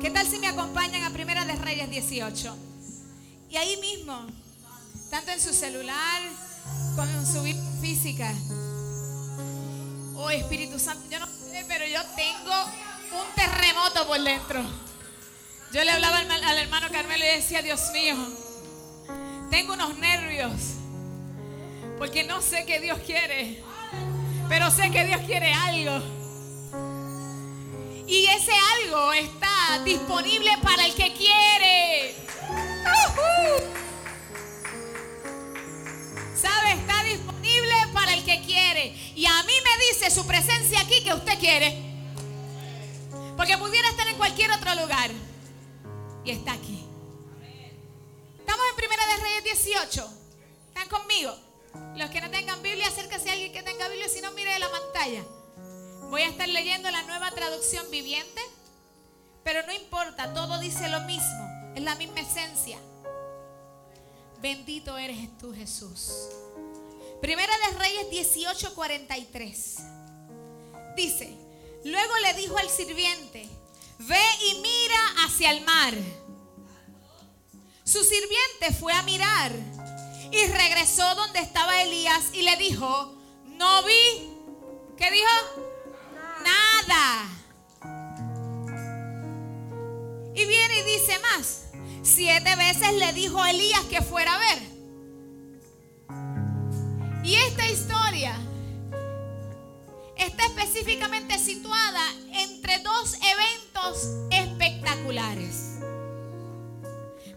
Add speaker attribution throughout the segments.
Speaker 1: ¿Qué tal si me acompañan a Primera de Reyes 18? Y ahí mismo, tanto en su celular como en su vida física. Oh Espíritu Santo, yo no sé, pero yo tengo un terremoto por dentro. Yo le hablaba al, al hermano Carmelo y decía, Dios mío, tengo unos nervios. Porque no sé qué Dios quiere. Pero sé que Dios quiere algo. Y ese algo está disponible para el que quiere. ¿Sabe? Está disponible para el que quiere. Y a mí me dice su presencia aquí que usted quiere. Porque pudiera estar en cualquier otro lugar. Y está aquí. Estamos en Primera de Reyes 18. ¿Están conmigo? Los que no tengan Biblia, acérquese a alguien que tenga Biblia, si no, mire la pantalla. Voy a estar leyendo la nueva traducción viviente, pero no importa, todo dice lo mismo, es la misma esencia. Bendito eres tú, Jesús. Primera de Reyes 18:43. Dice, luego le dijo al sirviente, ve y mira hacia el mar. Su sirviente fue a mirar y regresó donde estaba Elías y le dijo, no vi, ¿qué dijo? Nada. Y viene y dice más, siete veces le dijo a Elías que fuera a ver. Y esta historia está específicamente situada entre dos eventos espectaculares.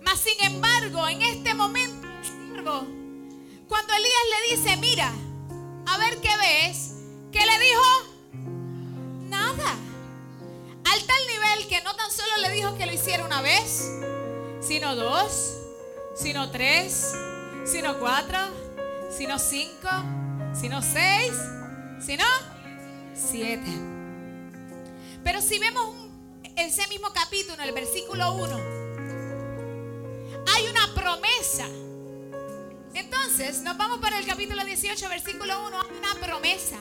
Speaker 1: Mas sin embargo, en este momento, cuando Elías le dice, mira, a ver qué ves, ¿qué le dijo? Tal nivel que no tan solo le dijo que lo hiciera una vez, sino dos, sino tres, sino cuatro, sino cinco, sino seis, sino siete. Pero si vemos ese mismo capítulo, el versículo 1, hay una promesa. Entonces, nos vamos para el capítulo 18, versículo 1, hay una promesa.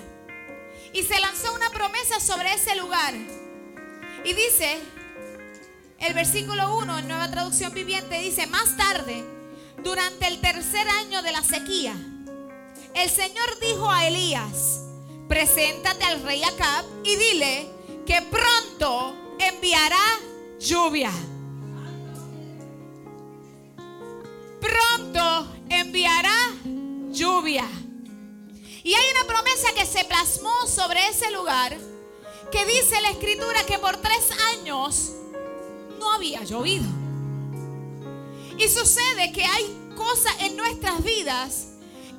Speaker 1: Y se lanzó una promesa sobre ese lugar. Y dice, el versículo 1 en nueva traducción viviente dice, más tarde, durante el tercer año de la sequía, el Señor dijo a Elías, preséntate al rey Acab y dile que pronto enviará lluvia. Pronto enviará lluvia. Y hay una promesa que se plasmó sobre ese lugar que dice la escritura que por tres años no había llovido. Y sucede que hay cosas en nuestras vidas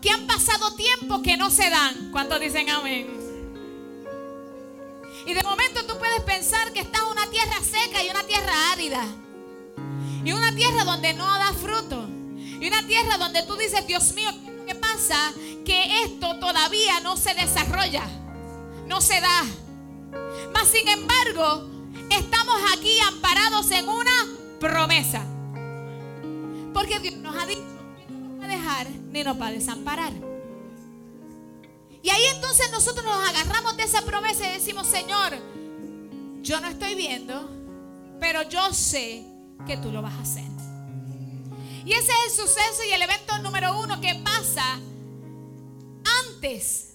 Speaker 1: que han pasado tiempo que no se dan. ¿Cuántos dicen amén? Y de momento tú puedes pensar que estás en una tierra seca y una tierra árida. Y una tierra donde no da fruto. Y una tierra donde tú dices, Dios mío, ¿qué pasa? Que esto todavía no se desarrolla. No se da. Mas sin embargo, estamos aquí amparados en una promesa. Porque Dios nos ha dicho no va a dejar ni nos va a desamparar. Y ahí entonces nosotros nos agarramos de esa promesa y decimos, Señor, yo no estoy viendo, pero yo sé que tú lo vas a hacer. Y ese es el suceso y el evento número uno que pasa antes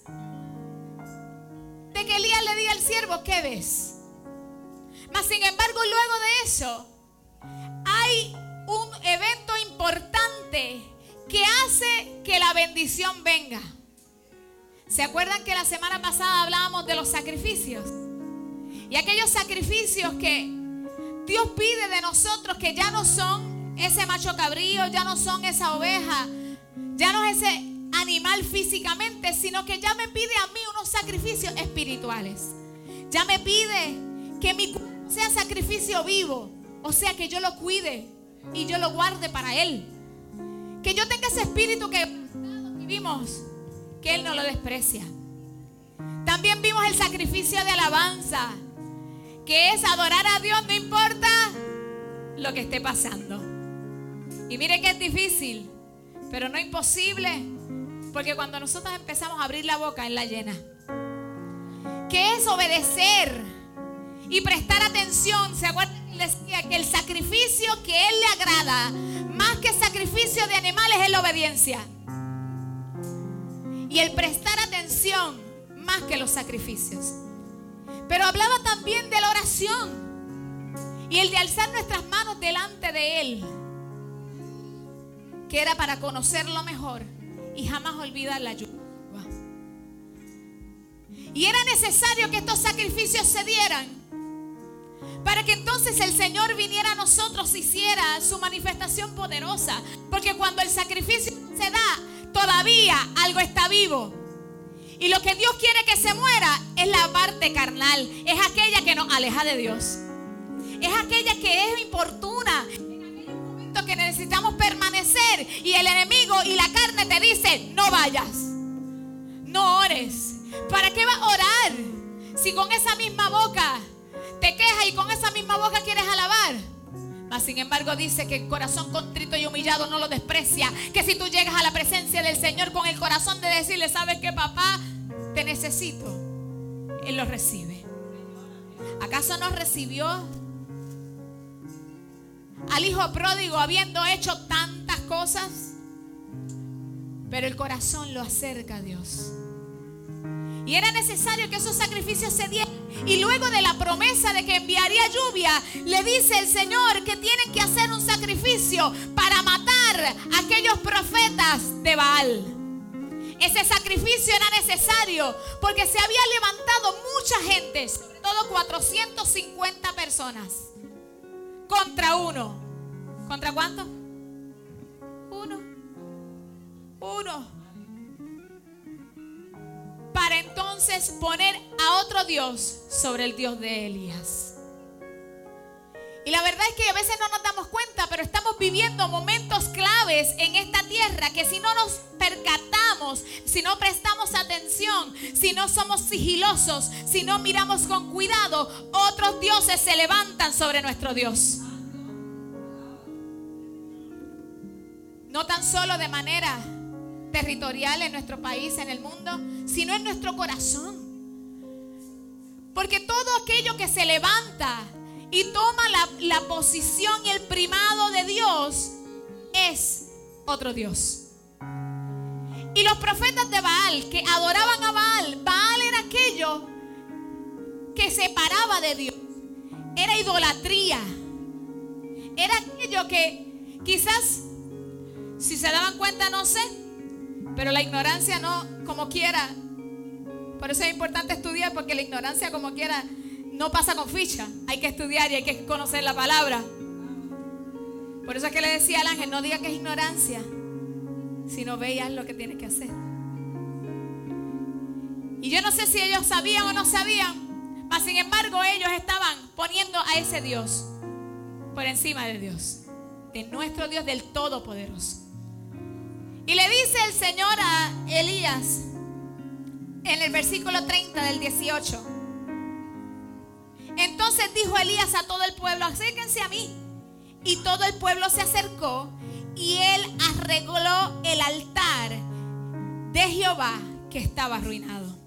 Speaker 1: que Elías le diga al siervo, ¿qué ves? Mas sin embargo, luego de eso, hay un evento importante que hace que la bendición venga. ¿Se acuerdan que la semana pasada hablábamos de los sacrificios? Y aquellos sacrificios que Dios pide de nosotros que ya no son ese macho cabrío, ya no son esa oveja, ya no es ese animal físicamente, sino que ya me pide a mí unos sacrificios espirituales. Ya me pide que mi cuerpo sea sacrificio vivo, o sea que yo lo cuide y yo lo guarde para Él. Que yo tenga ese espíritu que vivimos, que Él no lo desprecia. También vimos el sacrificio de alabanza, que es adorar a Dios, no importa lo que esté pasando. Y mire que es difícil, pero no imposible, porque cuando nosotros empezamos a abrir la boca, en la llena. Que es obedecer y prestar atención. ¿Se acuerdan? decía que el sacrificio que Él le agrada, más que sacrificio de animales, es la obediencia. Y el prestar atención más que los sacrificios. Pero hablaba también de la oración y el de alzar nuestras manos delante de Él, que era para conocerlo mejor y jamás olvidar la ayuda. Y era necesario que estos sacrificios se dieran para que entonces el Señor viniera a nosotros y hiciera su manifestación poderosa. Porque cuando el sacrificio se da, todavía algo está vivo. Y lo que Dios quiere que se muera es la parte carnal, es aquella que nos aleja de Dios. Es aquella que es importuna, que necesitamos permanecer y el enemigo y la carne te dice, no vayas, no ores. ¿Para qué vas a orar si con esa misma boca te quejas y con esa misma boca quieres alabar? Mas sin embargo dice que el corazón contrito y humillado no lo desprecia. Que si tú llegas a la presencia del Señor con el corazón de decirle, ¿sabes qué papá? Te necesito. Él lo recibe. ¿Acaso no recibió al hijo pródigo habiendo hecho tantas cosas? Pero el corazón lo acerca a Dios. Y era necesario que esos sacrificios se dieran. Y luego de la promesa de que enviaría lluvia, le dice el Señor que tienen que hacer un sacrificio para matar a aquellos profetas de Baal. Ese sacrificio era necesario porque se había levantado mucha gente, sobre todo 450 personas, contra uno. ¿Contra cuánto? Uno. Uno para entonces poner a otro Dios sobre el Dios de Elías. Y la verdad es que a veces no nos damos cuenta, pero estamos viviendo momentos claves en esta tierra que si no nos percatamos, si no prestamos atención, si no somos sigilosos, si no miramos con cuidado, otros dioses se levantan sobre nuestro Dios. No tan solo de manera territorial en nuestro país, en el mundo, sino en nuestro corazón. Porque todo aquello que se levanta y toma la, posición y el primado de Dios es otro Dios. Y los profetas de Baal que adoraban a Baal, Baal era aquello que separaba de Dios. Era idolatría. Era aquello que quizás, si se daban cuenta, no sé, pero la ignorancia no, como quiera. Por eso es importante estudiar, porque la ignorancia, como quiera, no pasa con ficha. Hay que estudiar y hay que conocer la palabra. Por eso es que le decía al ángel, no diga que es ignorancia, sino veas lo que tienes que hacer. Y yo no sé si ellos sabían o no sabían, mas sin embargo ellos estaban poniendo a ese Dios por encima de Dios, de nuestro Dios del Todopoderoso. Y le dice el Señor a Elías en el versículo 30 del 18. Entonces dijo Elías a todo el pueblo, acérquense a mí. Y todo el pueblo se acercó y él arregló el altar de Jehová que estaba arruinado.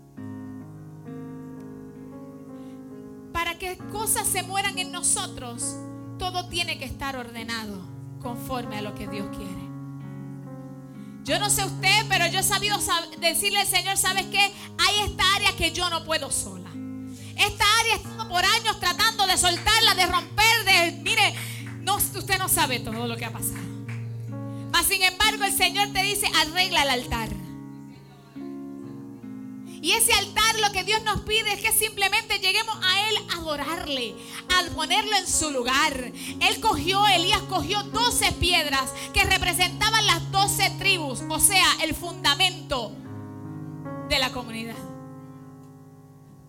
Speaker 1: Para que cosas se mueran en nosotros, todo tiene que estar ordenado conforme a lo que Dios quiere. Yo no sé usted, pero yo he sabido decirle al Señor, ¿sabes qué? Hay esta área que yo no puedo sola. Esta área he estado por años tratando de soltarla, de romper, de... Mire, no, usted no sabe todo lo que ha pasado. Mas sin embargo el Señor te dice, arregla el altar. Y ese altar lo que Dios nos pide es que simplemente lleguemos a Él a adorarle, a ponerlo en su lugar. Él cogió, Elías cogió 12 piedras que representaban las 12 tribus, o sea, el fundamento de la comunidad.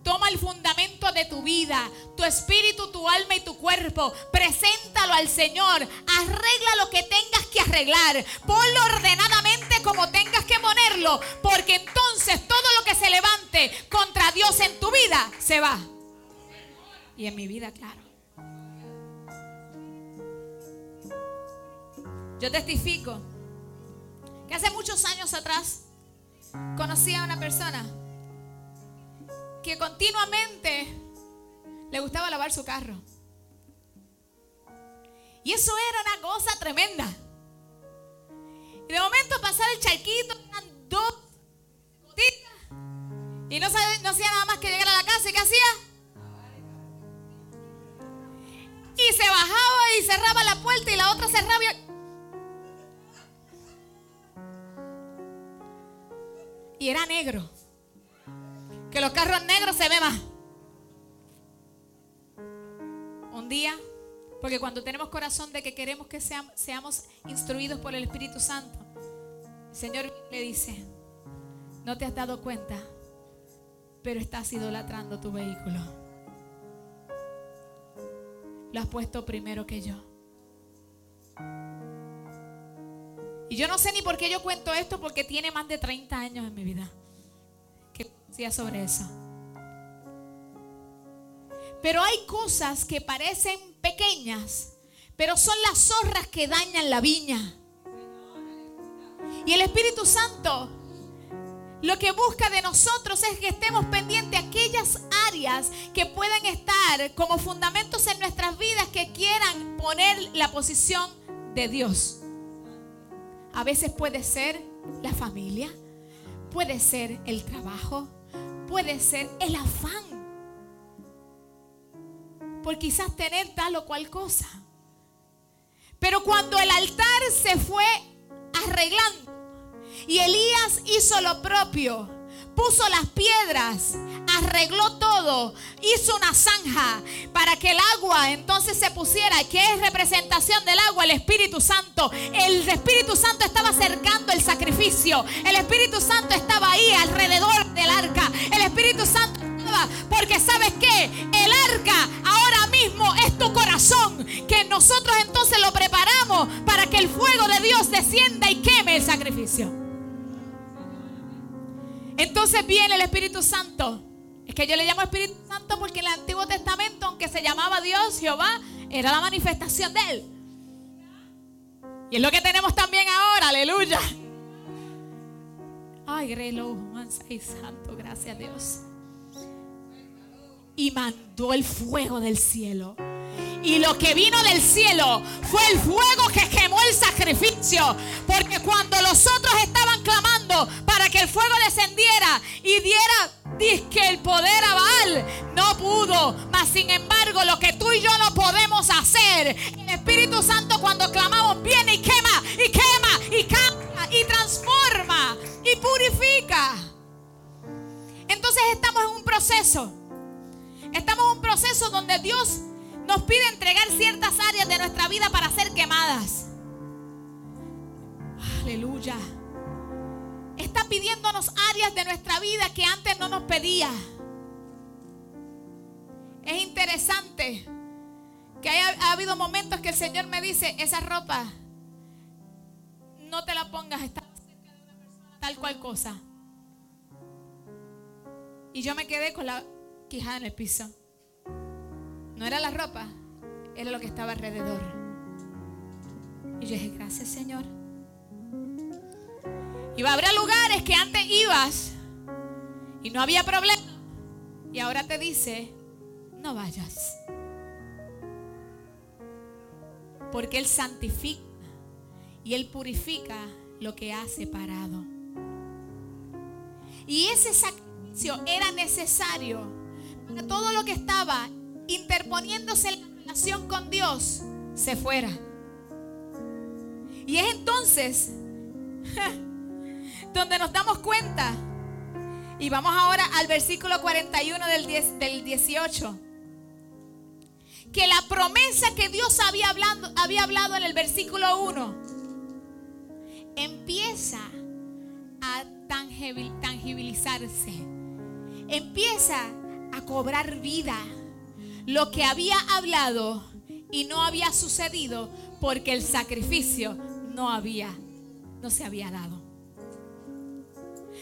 Speaker 1: Toma el fundamento de tu vida, tu espíritu, tu alma y tu cuerpo. Preséntalo al Señor. Arregla lo que tengas que arreglar. Ponlo ordenadamente como tengas que ponerlo. Porque entonces todo lo que se levante contra Dios en tu vida se va. Y en mi vida, claro. Yo testifico que hace muchos años atrás conocí a una persona que continuamente le gustaba lavar su carro. Y eso era una cosa tremenda. Y de momento pasaba el charquito, eran dos gotitas. Y no, no hacía nada más que llegar a la casa. ¿Y qué hacía? Y se bajaba y cerraba la puerta y la otra cerraba. Y, y era negro. Que los carros negros se ve más. Un día, porque cuando tenemos corazón de que queremos que seamos, seamos instruidos por el Espíritu Santo, el Señor le dice, no te has dado cuenta, pero estás idolatrando tu vehículo. Lo has puesto primero que yo. Y yo no sé ni por qué yo cuento esto, porque tiene más de 30 años en mi vida sobre eso. Pero hay cosas que parecen pequeñas, pero son las zorras que dañan la viña. Y el Espíritu Santo lo que busca de nosotros es que estemos pendientes de aquellas áreas que pueden estar como fundamentos en nuestras vidas que quieran poner la posición de Dios. A veces puede ser la familia, puede ser el trabajo, puede ser el afán por quizás tener tal o cual cosa. Pero cuando el altar se fue arreglando y Elías hizo lo propio, puso las piedras, arregló todo, hizo una zanja para que el agua entonces se pusiera, que es representación del agua, el Espíritu Santo. El Espíritu Santo estaba acercando el sacrificio, el Espíritu Santo estaba ahí alrededor del arca, el Espíritu Santo estaba, porque sabes que el arca ahora mismo es tu corazón, que nosotros entonces lo preparamos para que el fuego de Dios descienda y queme el sacrificio. Entonces viene el Espíritu Santo. Es que yo le llamo Espíritu Santo porque en el Antiguo Testamento, aunque se llamaba Dios, Jehová, era la manifestación de Él. Y es lo que tenemos también ahora, aleluya. Ay, reloj, y santo, gracias a Dios. Y mandó el fuego del cielo. Y lo que vino del cielo fue el fuego que quemó el sacrificio. Porque cuando los otros estaban clamando para que el fuego descendiera y diera que el poder a Baal, no pudo. Mas sin embargo, lo que tú y yo no podemos hacer, el Espíritu Santo cuando clamamos viene y quema, y quema, y cambia, y transforma, y purifica. Entonces estamos en un proceso. Estamos en un proceso donde Dios nos pide entregar ciertas áreas de nuestra vida para ser quemadas. Aleluya. Pidiéndonos áreas de nuestra vida que antes no nos pedía. Es interesante que haya, ha habido momentos que el Señor me dice, esa ropa, no te la pongas, está cerca de una persona, tal cual cosa. Y yo me quedé con la quijada en el piso. No era la ropa, era lo que estaba alrededor. Y yo dije, gracias Señor. Y va a haber lugares que antes ibas y no había problema. Y ahora te dice, no vayas. Porque Él santifica y Él purifica lo que ha separado. Y ese sacrificio era necesario para todo lo que estaba interponiéndose en la relación con Dios, se fuera. Y es entonces donde nos damos cuenta. Y vamos ahora al versículo 41 del, 10, del 18. Que la promesa que Dios había había hablado en el versículo 1 empieza a tangibilizarse. Empieza a cobrar vida lo que había hablado y no había sucedido porque el sacrificio no había, no se había dado.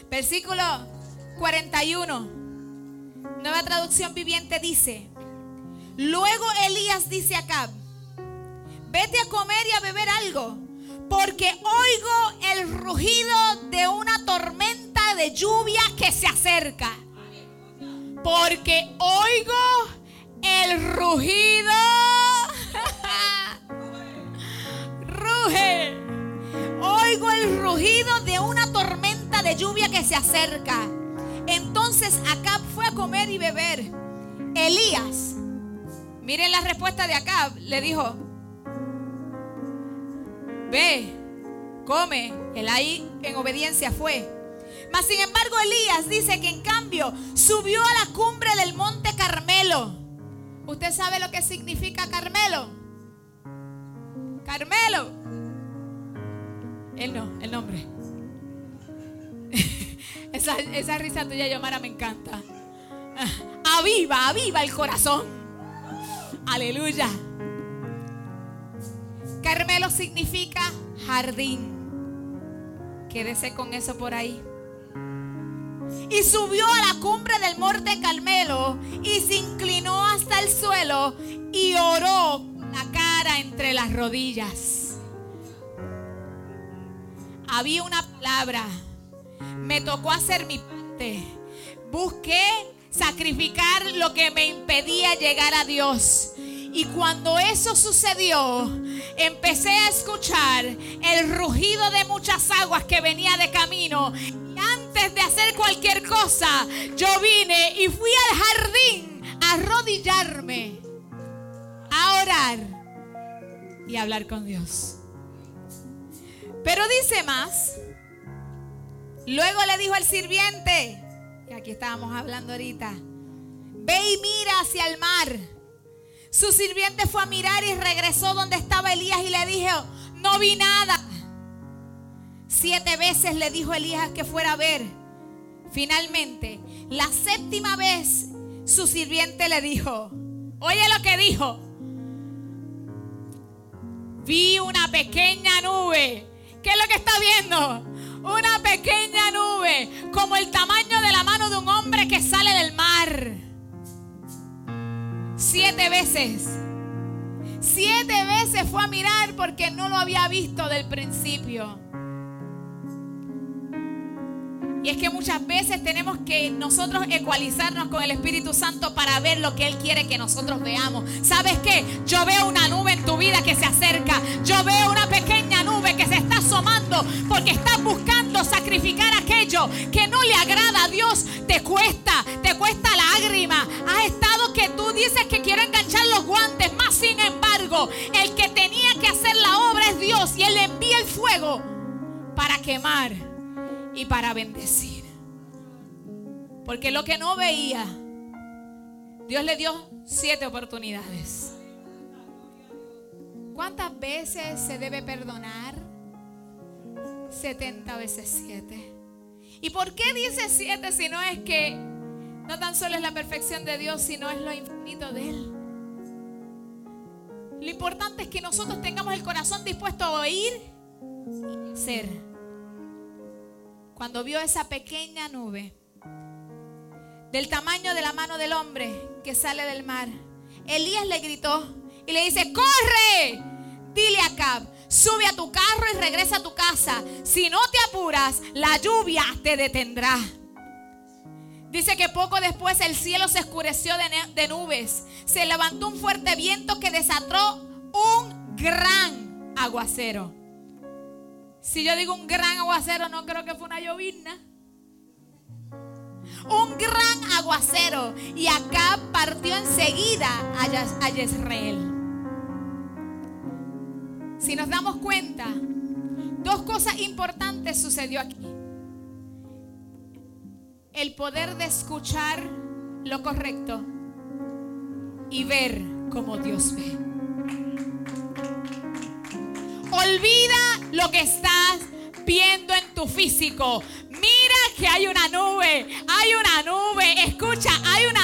Speaker 1: Versículo 41. Nueva traducción viviente dice, luego Elías dice a Acab, vete a comer y a beber algo, porque oigo el rugido de una tormenta de lluvia que se acerca. Porque oigo el rugido. Ruge. Oigo el rugido de una tormenta lluvia que se acerca. Entonces Acab fue a comer y beber. Elías, miren la respuesta de Acab, le dijo, ve, come. Él ahí en obediencia fue. Mas sin embargo Elías dice que en cambio subió a la cumbre del monte Carmelo. ¿Usted sabe lo que significa Carmelo? Carmelo. Él no, el nombre. esa, risa tuya, Yomara, me encanta. Aviva, aviva el corazón. Aleluya. Carmelo significa jardín. Quédese con eso por ahí. Y subió a la cumbre del monte Carmelo y se inclinó hasta el suelo y oró la cara entre las rodillas. Había una palabra. Me tocó hacer mi parte. Busqué sacrificar lo que me impedía llegar a Dios. Y cuando eso sucedió, empecé a escuchar el rugido de muchas aguas que venía de camino. Y antes de hacer cualquier cosa, yo vine y fui al jardín a arrodillarme, a orar y a hablar con Dios. Pero dice más. Luego le dijo al sirviente, y aquí estábamos hablando ahorita, ve y mira hacia el mar. Su sirviente fue a mirar y regresó donde estaba Elías y le dijo, no vi nada. Siete veces le dijo Elías que fuera a ver. Finalmente, la séptima vez, su sirviente le dijo, oye lo que dijo, vi una pequeña nube. ¿Qué es lo que está viendo? Una pequeña nube, como el tamaño de la mano de un hombre que sale del mar siete veces. Siete veces fue a mirar porque no lo había visto del principio. Y es que muchas veces tenemos que nosotros ecualizarnos con el Espíritu Santo para ver lo que Él quiere que nosotros veamos. ¿Sabes qué? Yo veo una nube en tu vida que se acerca. Yo veo una pequeña nube que se está asomando porque estás buscando sacrificar aquello que no le agrada a Dios. Te cuesta, te cuesta lágrima. Has estado que tú dices que quiero enganchar los guantes, más sin embargo, el que tenía que hacer la obra es Dios y Él envía el fuego para quemar y para bendecir. Porque lo que no veía, Dios le dio siete oportunidades. ¿Cuántas veces se debe perdonar? 70 veces 7. ¿Y por qué dice 7 si no es que no tan solo es la perfección de Dios, sino es lo infinito de Él? Lo importante es que nosotros tengamos el corazón dispuesto a oír y hacer cuando vio esa pequeña nube del tamaño de la mano del hombre que sale del mar, Elías le gritó y le dice, corre, dile a Cab, sube a tu carro y regresa a tu casa. Si no te apuras, la lluvia te detendrá. Dice que poco después el cielo se oscureció de, nubes. Se levantó un fuerte viento que desató un gran aguacero. Si yo digo un gran aguacero, no creo que fue una llovizna. Un gran aguacero. Y acá partió enseguida a Jezreel. Si nos damos cuenta, dos cosas importantes sucedió aquí. El poder de escuchar lo correcto y ver como Dios ve. Olvida lo que estás viendo en tu físico. Mira que hay una nube, hay una nube, escucha, hay una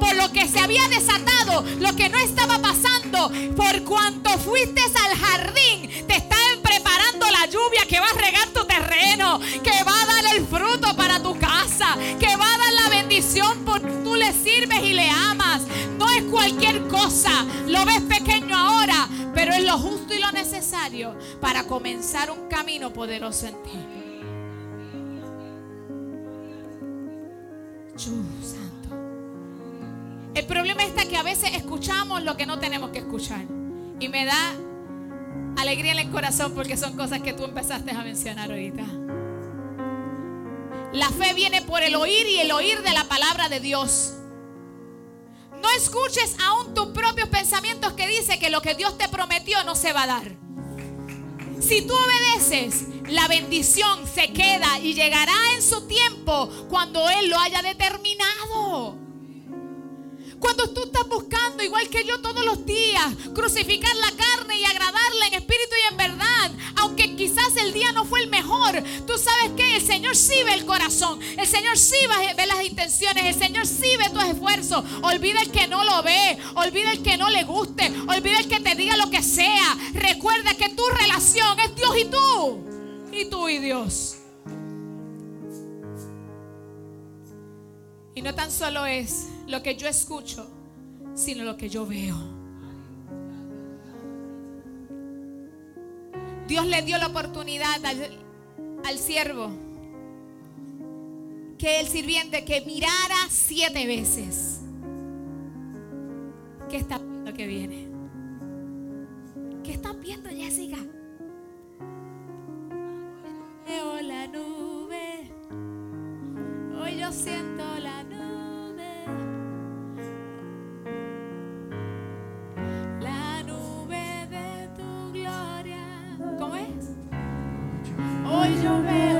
Speaker 1: por lo que se había desatado, lo que no estaba pasando, por cuanto fuiste al jardín, te están preparando la lluvia que va a regar tu terreno, que va a dar el fruto para tu casa, que va a dar la bendición porque tú le sirves y le amas. No es cualquier cosa, lo ves pequeño ahora, pero es lo justo y lo necesario para comenzar un camino poderoso en ti. santo. El problema está que a veces escuchamos lo que no tenemos que escuchar. Y me da alegría en el corazón porque son cosas que tú empezaste a mencionar ahorita. La fe viene por el oír y el oír de la palabra de Dios. No escuches aún tus propios pensamientos que dice que lo que Dios te prometió no se va a dar. Si tú obedeces, la bendición se queda y llegará en su tiempo cuando Él lo haya determinado. Cuando tú estás buscando, igual que yo todos los días, crucificar la carne y agradarle en espíritu y en verdad, aunque quizás el día no fue el mejor, tú sabes que el Señor sí ve el corazón, el Señor sí ve las intenciones, el Señor sí ve tus esfuerzos. Olvida el que no lo ve, olvida el que no le guste, olvida el que te diga lo que sea. Recuerda que tu relación es Dios y tú, y tú y Dios. Y no tan solo es lo que yo escucho, sino lo que yo veo. Dios le dio la oportunidad al, siervo que el sirviente que mirara siete veces. ¿Qué está viendo que viene? ¿Qué está viendo Jessica? Veo la nube. Hoy yo siento la
Speaker 2: Hoy yo veo la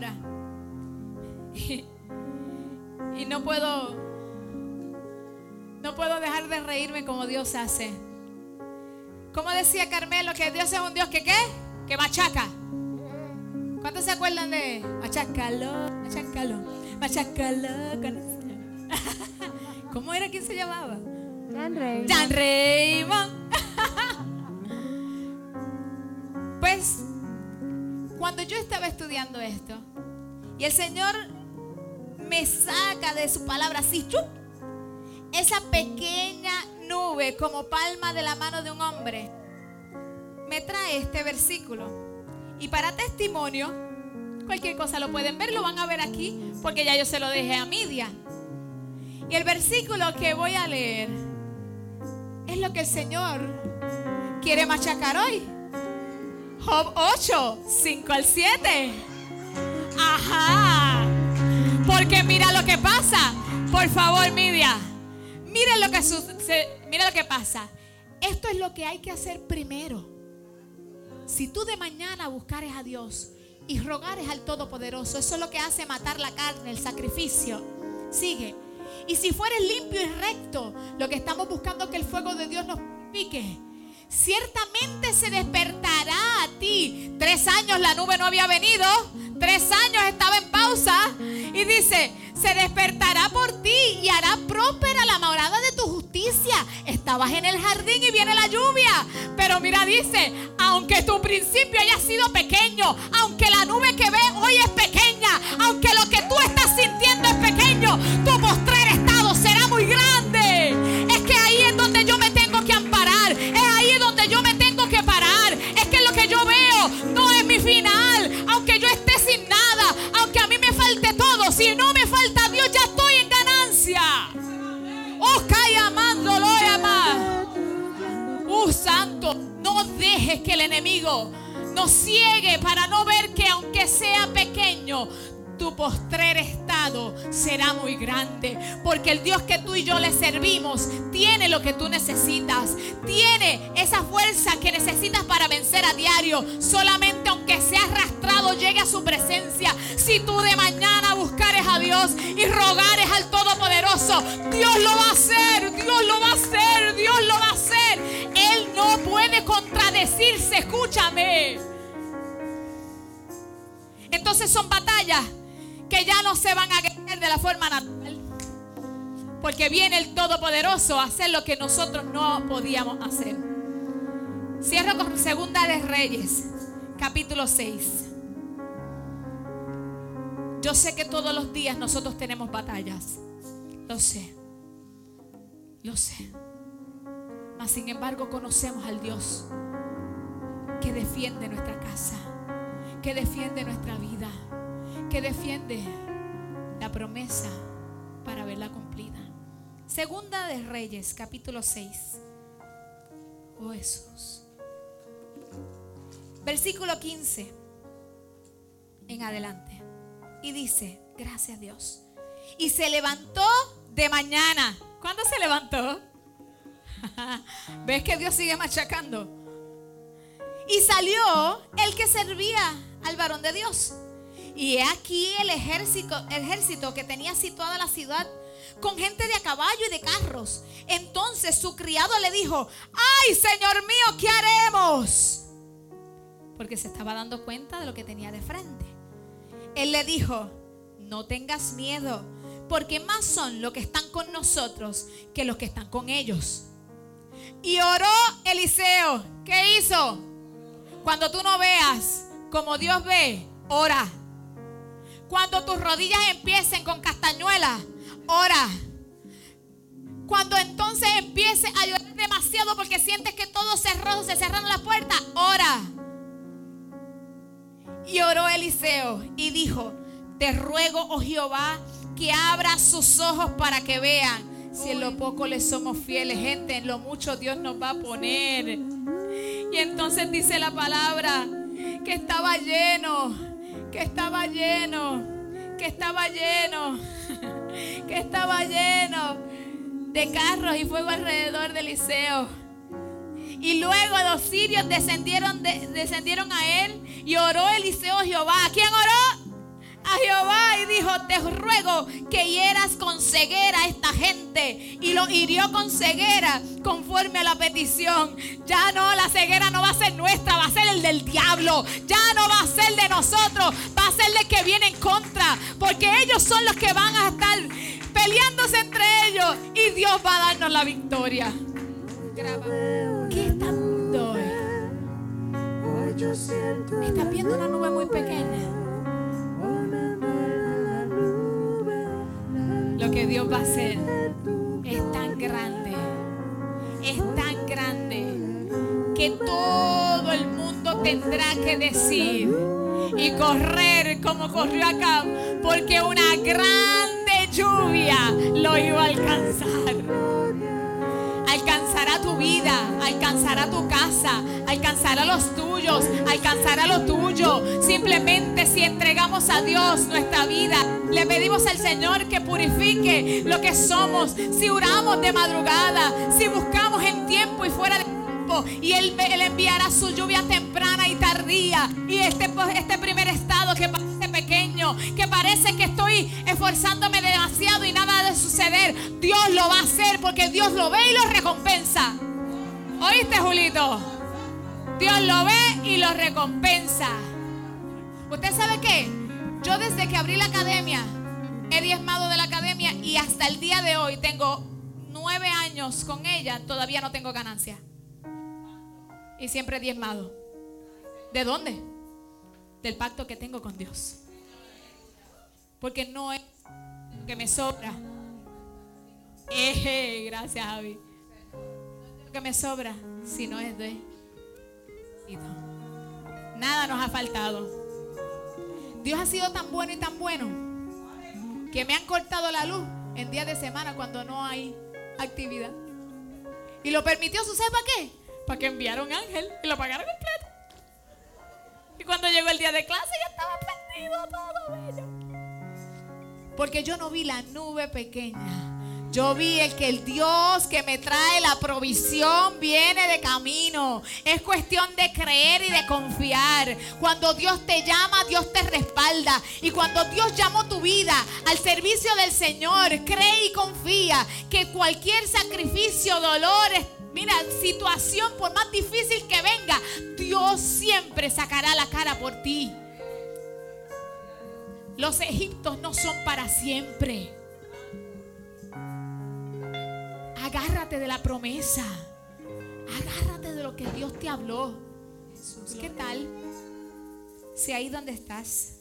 Speaker 1: palabra. Y no puedo, no puedo dejar de reírme como Dios hace. Como decía Carmelo, que Dios es un Dios que qué? Que machaca. ¿Cuántos se acuerdan de machacalo, machacalo, machacalo? ¿Cómo era ¿Quién se llamaba?
Speaker 2: Raymond.
Speaker 1: Jan Raymond. pues cuando yo estaba estudiando esto y el Señor me saca de su palabra así, esa pequeña nube como palma de la mano de un hombre, me trae este versículo. Y para testimonio, cualquier cosa lo pueden ver, lo van a ver aquí, porque ya yo se lo dejé a Midia. Y el versículo que voy a leer es lo que el Señor quiere machacar hoy. Job 8, 5 al 7. Ajá. Porque mira lo que pasa. Por favor, Midia. Mira lo que sucede. Mira lo que pasa. Esto es lo que hay que hacer primero. Si tú de mañana buscares a Dios y rogares al Todopoderoso, eso es lo que hace matar la carne, el sacrificio. Sigue. Y si fueres limpio y recto, lo que estamos buscando es que el fuego de Dios nos pique. Ciertamente se despertará a ti. Tres años la nube no había venido. Tres años estaba en pausa. Y dice, se despertará por ti y hará próspera la morada de tu justicia. Estabas en el jardín y viene la lluvia. Pero mira, dice, aunque tu principio haya sido pequeño, aunque la nube que ve hoy es pequeña, aunque lo que tú estás sintiendo es pequeño, tu postrer dejes que el enemigo nos ciegue para no ver que aunque sea pequeño, tu postrer estado será muy grande. Porque el Dios que tú y yo le servimos tiene lo que tú necesitas. Tiene esa fuerza que necesitas para vencer a diario. Solamente aunque sea arrastrado llegue a su presencia. Si tú de mañana buscares a Dios y rogares al Todopoderoso, Dios lo va a hacer. Dios lo va a hacer. Dios lo va a hacer. Él no puede puede contradecirse, escúchame. Entonces son batallas que ya no se van a ganar de la forma natural. Porque viene el Todopoderoso a hacer lo que nosotros no podíamos hacer. Cierro con Segunda de Reyes, capítulo 6. Yo sé que todos los días nosotros tenemos batallas. Lo sé. Lo sé. Mas sin embargo conocemos al Dios que defiende nuestra casa, que defiende nuestra vida, que defiende la promesa para verla cumplida. Segunda de Reyes, capítulo 6. Oh Jesús. Versículo 15 en adelante. Y dice, gracias Dios. Y se levantó de mañana. ¿Cuándo se levantó? ¿Ves que Dios sigue machacando? Y salió el que servía al varón de Dios. Y he aquí el ejército, ejército que tenía situada la ciudad con gente de a caballo y de carros. Entonces su criado le dijo, ay Señor mío, ¿qué haremos? Porque se estaba dando cuenta de lo que tenía de frente. Él le dijo, no tengas miedo, porque más son los que están con nosotros que los que están con ellos. Y oró Eliseo. ¿Qué hizo? Cuando tú no veas como Dios ve, ora. Cuando tus rodillas empiecen con castañuelas, ora. Cuando entonces empieces a llorar demasiado porque sientes que todo cerró, se cerraron las puertas, ora. Y oró Eliseo y dijo, te ruego, oh Jehová, que abra sus ojos para que vean. Si en lo poco le somos fieles, gente, en lo mucho Dios nos va a poner. Y entonces dice la palabra que estaba lleno, que estaba lleno, que estaba lleno, que estaba lleno de carros y fuego alrededor de Eliseo. Y luego los sirios descendieron, descendieron a él y oró Eliseo Jehová. ¿A quién oró? A Jehová y dijo, te ruego que hieras con ceguera a esta gente. Y lo hirió con ceguera conforme a la petición. Ya no, la ceguera no va a ser nuestra, va a ser el del diablo. Ya no va a ser de nosotros, va a ser de que viene en contra. Porque ellos son los que van a estar peleándose entre ellos. Y Dios va a darnos la victoria. ¿Qué está viendo hoy? Está viendo una nube muy pequeña. Que Dios va a hacer es tan grande, es tan grande que todo el mundo tendrá que decir y correr como corrió acá, porque una grande lluvia lo iba a alcanzar tu vida, alcanzará tu casa, alcanzará los tuyos, alcanzará lo tuyo. Simplemente si entregamos a Dios nuestra vida, le pedimos al Señor que purifique lo que somos. Si oramos de madrugada, si buscamos en tiempo y fuera de tiempo, y Él, él enviará su lluvia temprana y tardía. Y este, este primer estado que que parece que estoy esforzándome demasiado y nada de suceder, Dios lo va a hacer porque Dios lo ve y lo recompensa. ¿Oíste, Julito? Dios lo ve y lo recompensa. ¿Usted sabe qué? Yo desde que abrí la academia, he diezmado de la academia y hasta el día de hoy tengo nueve años con ella, todavía no tengo ganancia. Y siempre diezmado. ¿De dónde? Del pacto que tengo con Dios. Porque no es lo que me sobra. Eh, gracias, Javi. No es lo que me sobra, sino es de. Nada nos ha faltado. Dios ha sido tan bueno y tan bueno que me han cortado la luz en días de semana cuando no hay actividad. Y lo permitió, ¿sucede para qué? Para que enviara un ángel y lo pagara completo. Y cuando llegó el día de clase ya estaba perdido todo bello. Porque yo no vi la nube pequeña. Yo vi el que el Dios que me trae la provisión viene de camino. Es cuestión de creer y de confiar. Cuando Dios te llama, Dios te respalda. Y cuando Dios llamó tu vida al servicio del Señor, cree y confía que cualquier sacrificio, dolor, Mira, situación por más difícil que venga, Dios siempre sacará la cara por ti. Los egiptos no son para siempre. Agárrate de la promesa. Agárrate de lo que Dios te habló. ¿qué tal? Si ahí donde estás,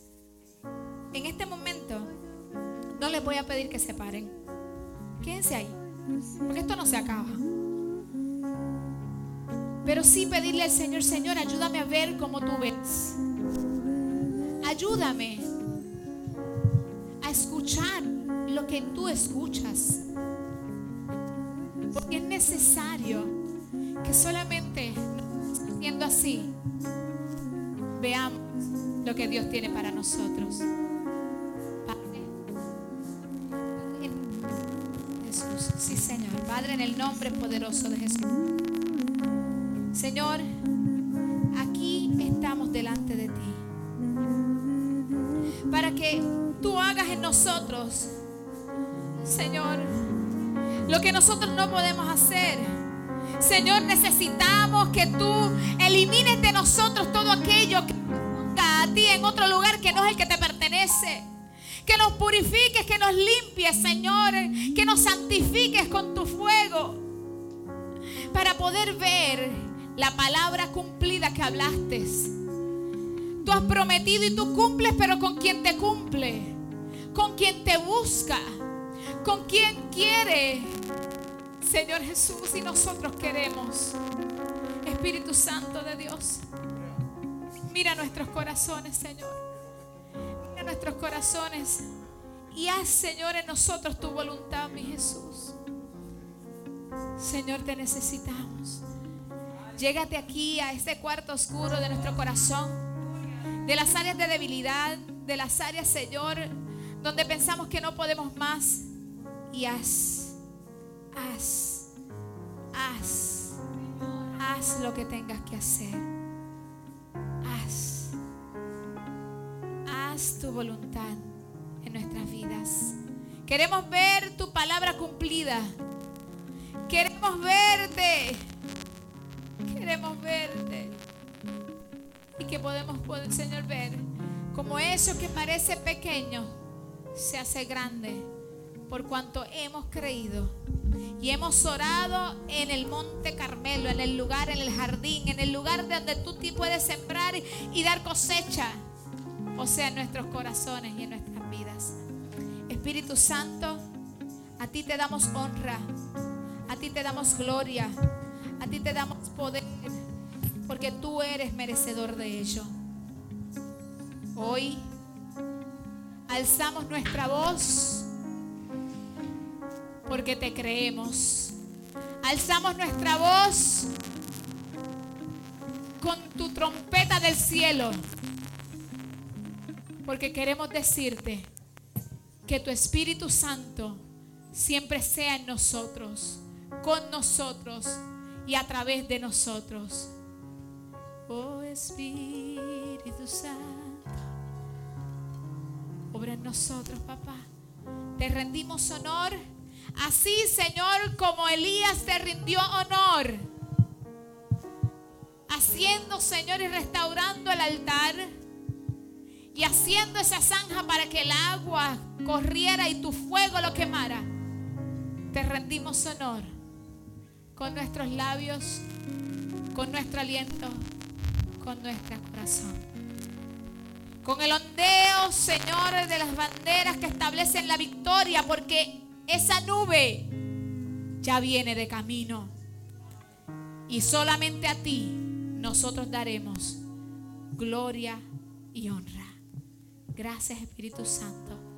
Speaker 1: en este momento, no les voy a pedir que se paren. Quédense ahí. Porque esto no se acaba. Pero sí pedirle al Señor, Señor, ayúdame a ver como tú ves. Ayúdame que tú escuchas. Porque es necesario que solamente siendo así, veamos lo que Dios tiene para nosotros. Padre, Jesús, sí Señor, Padre, en el nombre poderoso de Jesús. Señor, aquí estamos delante de ti. Para que tú hagas en nosotros, Señor, lo que nosotros no podemos hacer. Señor, necesitamos que tú elimines de nosotros todo aquello que a ti en otro lugar que no es el que te pertenece. Que nos purifiques, que nos limpies, Señor. Que nos santifiques con tu fuego. Para poder ver la palabra cumplida que hablaste. Tú has prometido y tú cumples, pero con quien te cumple. Con quien te busca. Con quien quiere. Señor Jesús, y nosotros queremos. Espíritu Santo de Dios. Mira nuestros corazones, Señor. Mira nuestros corazones. Y haz, Señor, en nosotros tu voluntad, mi Jesús. Señor, te necesitamos. Llégate aquí a este cuarto oscuro de nuestro corazón. De las áreas de debilidad, de las áreas, Señor, donde pensamos que no podemos más. Y haz, haz, haz, haz lo que tengas que hacer. tu voluntad en nuestras vidas. Queremos ver tu palabra cumplida. Queremos verte. Queremos verte. Y que podemos, Señor, ver como eso que parece pequeño se hace grande por cuanto hemos creído y hemos orado en el monte Carmelo, en el lugar, en el jardín, en el lugar donde tú te puedes sembrar y dar cosecha o sea, en nuestros corazones y en nuestras vidas. Espíritu Santo, a ti te damos honra, a ti te damos gloria, a ti te damos poder, porque tú eres merecedor de ello. Hoy alzamos nuestra voz porque te creemos. Alzamos nuestra voz con tu trompeta del cielo porque queremos decirte que tu Espíritu Santo siempre sea en nosotros, con nosotros y a través de nosotros. Oh Espíritu Santo, obra en nosotros, papá. Te rendimos honor, así Señor como Elías te rindió honor, haciendo Señor y restaurando el altar y haciendo esa zanja para que el agua corriera y tu fuego lo quemara, te rendimos honor con nuestros labios, con nuestro aliento, con nuestro corazón. Con el ondeo, Señor, de las banderas que establecen la victoria, porque esa nube ya viene de camino. Y solamente a ti nosotros daremos gloria y honra. Gracias Espíritu Santo.